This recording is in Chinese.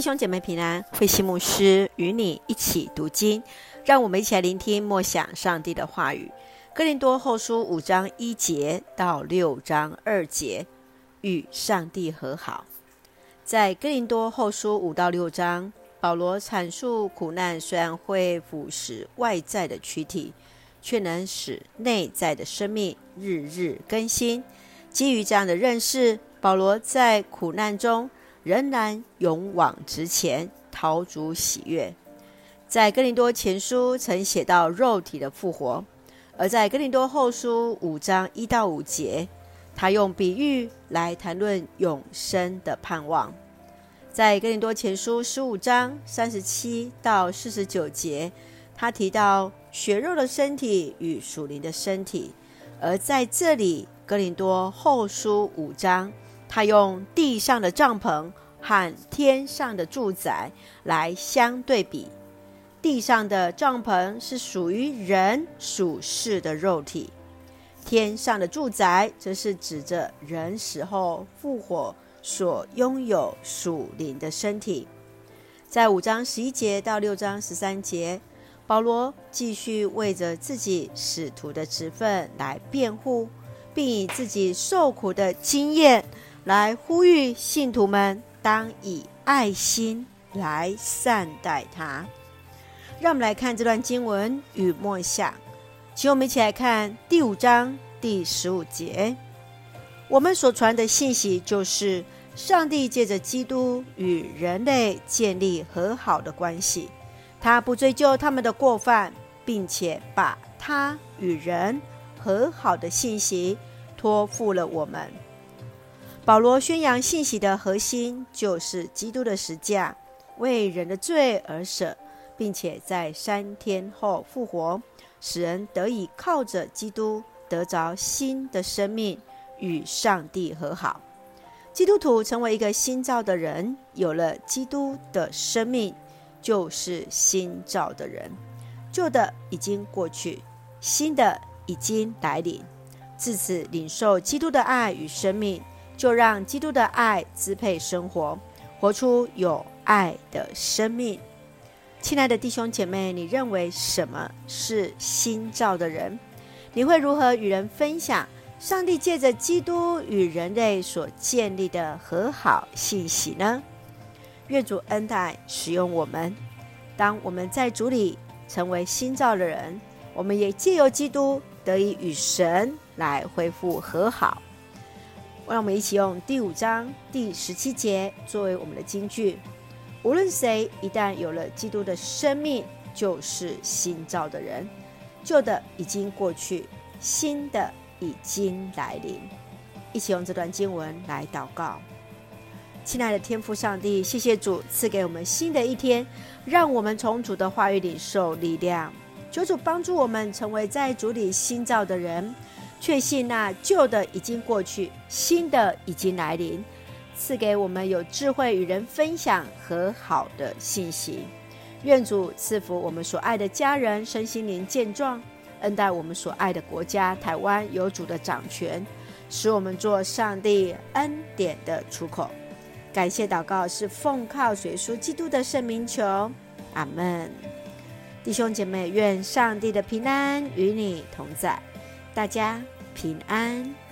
弟兄姐妹平安，慧馨牧师与你一起读经，让我们一起来聆听默想上帝的话语。哥林多后书五章一节到六章二节，与上帝和好。在哥林多后书五到六章，保罗阐述苦难虽然会腐蚀外在的躯体，却能使内在的生命日日更新。基于这样的认识，保罗在苦难中仍然勇往直前，讨主喜悦。在哥林多前书曾写到肉体的复活，而在哥林多后书五章一到五节，他用比喻来谈论永生的盼望。在哥林多前书十五章三十七到四十九节，他提到血肉的身体与属灵的身体，而在这里。哥林多后书五章，他用地上的帐篷和天上的住宅来相对比。地上的帐篷是属于人属世的肉体，天上的住宅则是指着人死后复活所拥有属灵的身体。在五章十一节到六章十三节，保罗继续为着自己使徒的职分来辩护。并以自己受苦的经验来呼吁信徒们，当以爱心来善待他。让我们来看这段经文与默想，请我们一起来看第五章第十五节。我们所传的信息就是，上帝借着基督与人类建立和好的关系，他不追究他们的过犯，并且把他与人。和好的信息托付了我们。保罗宣扬信息的核心就是基督的十架，为人的罪而舍，并且在三天后复活，使人得以靠着基督得着新的生命，与上帝和好。基督徒成为一个新造的人，有了基督的生命，就是新造的人，旧的已经过去，新的。已经来临，自此领受基督的爱与生命，就让基督的爱支配生活，活出有爱的生命。亲爱的弟兄姐妹，你认为什么是新造的人？你会如何与人分享上帝借着基督与人类所建立的和好信息呢？愿主恩待使用我们，当我们在主里成为新造的人，我们也借由基督。得以与神来恢复和好，让我们一起用第五章第十七节作为我们的金句。无论谁一旦有了基督的生命，就是新造的人，旧的已经过去，新的已经来临。一起用这段经文来祷告。亲爱的天父上帝，谢谢主赐给我们新的一天，让我们从主的话语里受力量。求主帮助我们成为在主里新造的人，确信那旧的已经过去，新的已经来临。赐给我们有智慧与人分享和好的信息。愿主赐福我们所爱的家人身心灵健壮，恩待我们所爱的国家台湾有主的掌权，使我们做上帝恩典的出口。感谢祷告是奉靠主耶稣基督的圣名求，阿门。弟兄姐妹，愿上帝的平安与你同在，大家平安。